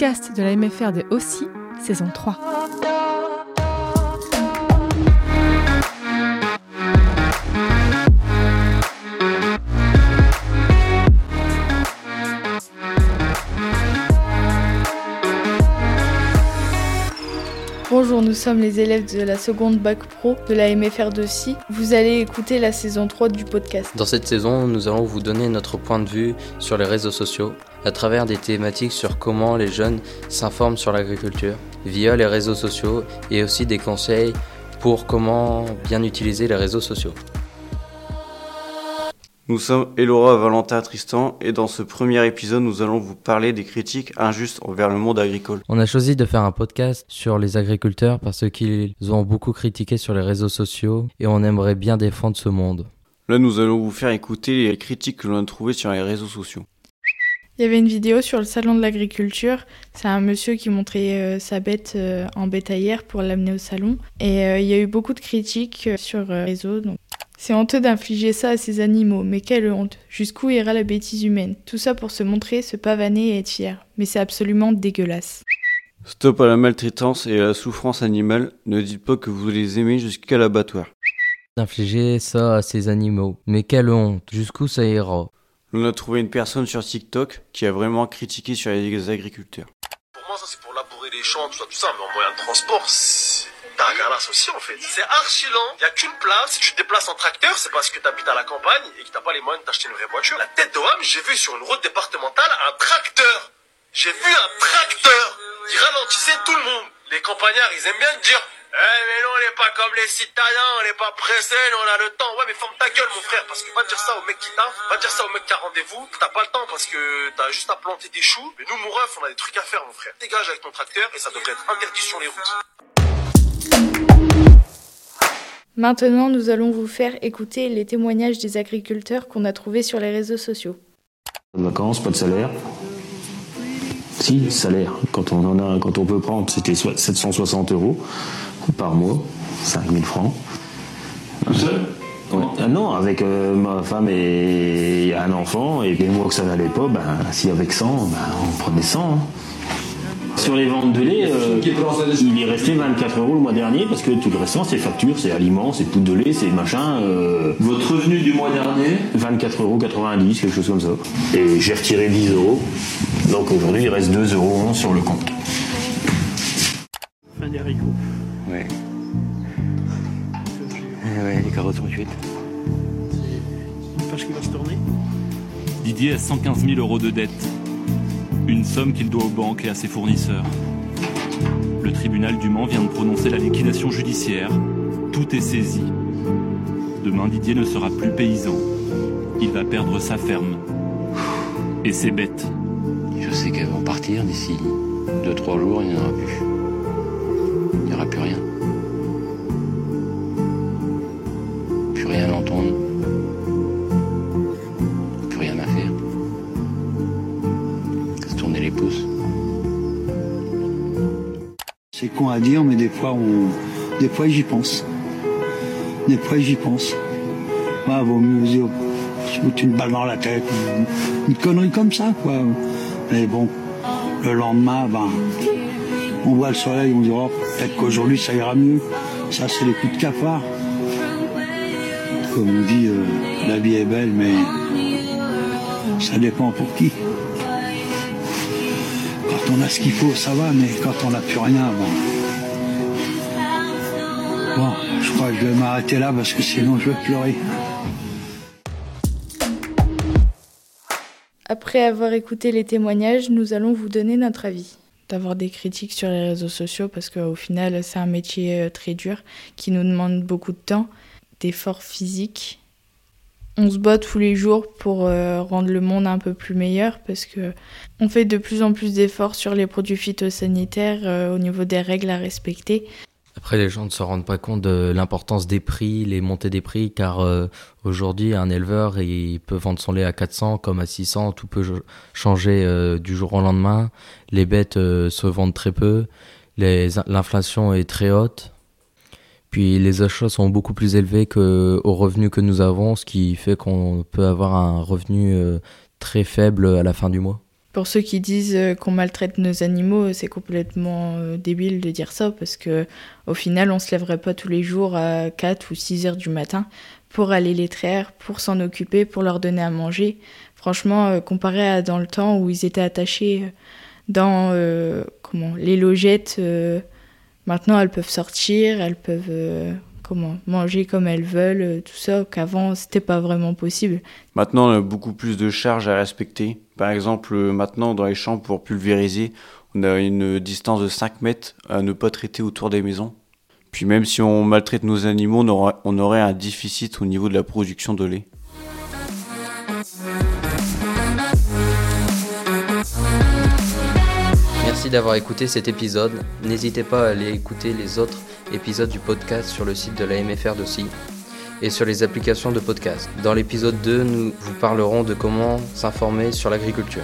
podcast de la MFR de Aussi, saison 3. Bonjour, nous sommes les élèves de la seconde bac pro de la MFR de Si. Vous allez écouter la saison 3 du podcast. Dans cette saison, nous allons vous donner notre point de vue sur les réseaux sociaux à travers des thématiques sur comment les jeunes s'informent sur l'agriculture via les réseaux sociaux et aussi des conseils pour comment bien utiliser les réseaux sociaux. Nous sommes Elora, Valentin, Tristan et dans ce premier épisode, nous allons vous parler des critiques injustes envers le monde agricole. On a choisi de faire un podcast sur les agriculteurs parce qu'ils ont beaucoup critiqué sur les réseaux sociaux et on aimerait bien défendre ce monde. Là, nous allons vous faire écouter les critiques que l'on a trouvées sur les réseaux sociaux. Il y avait une vidéo sur le salon de l'agriculture. C'est un monsieur qui montrait euh, sa bête euh, en bétaillère pour l'amener au salon. Et euh, il y a eu beaucoup de critiques euh, sur les réseaux. Donc. C'est honteux d'infliger ça à ces animaux, mais quelle honte Jusqu'où ira la bêtise humaine? Tout ça pour se montrer, se pavaner et être fier. Mais c'est absolument dégueulasse. Stop à la maltraitance et à la souffrance animale. Ne dites pas que vous les aimez jusqu'à l'abattoir. D'infliger ça à ces animaux. Mais quelle honte Jusqu'où ça ira? On a trouvé une personne sur TikTok qui a vraiment critiqué sur les agriculteurs. Pour moi, ça c'est pour labourer les champs, tout ça, tout ça, mais en moyen de transport, c'est aussi en fait. C'est archi lent, il a qu'une place. Si tu te déplaces en tracteur, c'est parce que tu habites à la campagne et que t'as pas les moyens de t'acheter une vraie voiture. La tête de homme, j'ai vu sur une route départementale un tracteur. J'ai vu un tracteur. Il ralentissait tout le monde. Les campagnards, ils aiment bien dire eh mais non, on n'est pas comme les citadins, on n'est pas pressés, nous, on a le temps. Ouais, mais ferme ta gueule, mon frère, parce que va dire ça au mec qui t'a, va dire ça au mec qui a rendez-vous. T'as pas le temps parce que t'as juste à planter des choux. Mais nous, mon ref, on a des trucs à faire, mon frère. Dégage avec ton tracteur et ça devrait être interdit sur les routes. Maintenant, nous allons vous faire écouter les témoignages des agriculteurs qu'on a trouvés sur les réseaux sociaux. Pas de vacances, pas de salaire. Si, salaire. Quand on en a, quand on peut prendre, c'était soit 760 euros par mois, 5000 francs. Tout seul? Ouais. Ah non, avec euh, ma femme et un enfant, et les mois que ça n'allait pas, ben, si avec 100, ben, on prenait 100. hein. Sur les ventes de lait, euh, il est resté 24 euros le mois dernier parce que tout le restant c'est facture, c'est aliments, c'est poudre de lait, c'est machin. euh, Votre revenu du mois dernier? 24,90 euros, quelque chose comme ça. Et j'ai retiré 10 euros. Donc aujourd'hui, il reste 2,11 euros sur le compte. Fin des haricots. Ouais. Eh ouais, les carottes sont cuites. C'est une page qui va se tourner. Didier a 115 000 euros de dette. Une somme qu'il doit aux banques et à ses fournisseurs. Le tribunal du Mans vient de prononcer la liquidation judiciaire. Tout est saisi. Demain, Didier ne sera plus paysan. Il va perdre sa ferme. Et ses bêtes. Je sais qu'elles vont partir d'ici 2-3 jours, il n'y en aura plus. Il n'y aura plus rien. Plus rien à entendre. Plus rien à faire. Se tourner les pouces. C'est con à dire, mais des fois, on, des fois, j'y pense. Des fois, j'y pense. Ouais, vaut mieux se foutre une balle dans la tête, une connerie comme ça, quoi. Mais bon, le lendemain, ben, on voit le soleil, on dit, oh, peut-être qu'aujourd'hui, ça ira mieux. Ça, c'est les coups de cafard. Comme on dit, euh, la vie est belle, mais ça dépend pour qui. Quand on a ce qu'il faut, ça va, mais quand on n'a plus rien, bon. Bon, je crois que je vais m'arrêter là parce que sinon je vais pleurer. Après avoir écouté les témoignages, nous allons vous donner notre avis. D'avoir des critiques sur les réseaux sociaux parce qu'au final, c'est un métier euh, très dur qui nous demande beaucoup de temps, d'efforts physiques. On se bat tous les jours pour euh, rendre le monde un peu plus meilleur parce que on fait de plus en plus d'efforts sur les produits phytosanitaires euh, au niveau des règles à respecter. Après, les gens ne se rendent pas compte de l'importance des prix, les montées des prix, car euh, aujourd'hui, un éleveur, il peut vendre son lait à 400 comme à 600, tout peut changer euh, du jour au lendemain. Les bêtes euh, se vendent très peu, l'inflation est très haute. Puis les achats sont beaucoup plus élevés que aux revenus que nous avons, ce qui fait qu'on peut avoir un revenu très faible à la fin du mois. Pour ceux qui disent euh, qu'on maltraite nos animaux, c'est complètement euh, débile de dire ça parce que au final, on se lèverait pas tous les jours à 4 ou 6 heures du matin pour aller les traire, pour s'en occuper, pour leur donner à manger. Franchement, euh, comparé à dans le temps où ils étaient attachés dans comment les logettes, maintenant elles peuvent sortir, elles peuvent comment manger comme elles veulent, tout ça, qu'avant c'était pas vraiment possible. Maintenant, on a beaucoup plus de charges à respecter. Par exemple, maintenant, dans les champs, pour pulvériser, on a une distance de 5 mètres à ne pas traiter autour des maisons. Puis même si on maltraite nos animaux, on aurait, un déficit au niveau de la production de lait. Merci d'avoir écouté cet épisode. N'hésitez pas à aller écouter les autres épisode du podcast sur le site de la MFR d'Aussi et sur les applications de podcast. Dans l'épisode 2, nous vous parlerons de comment s'informer sur l'agriculture.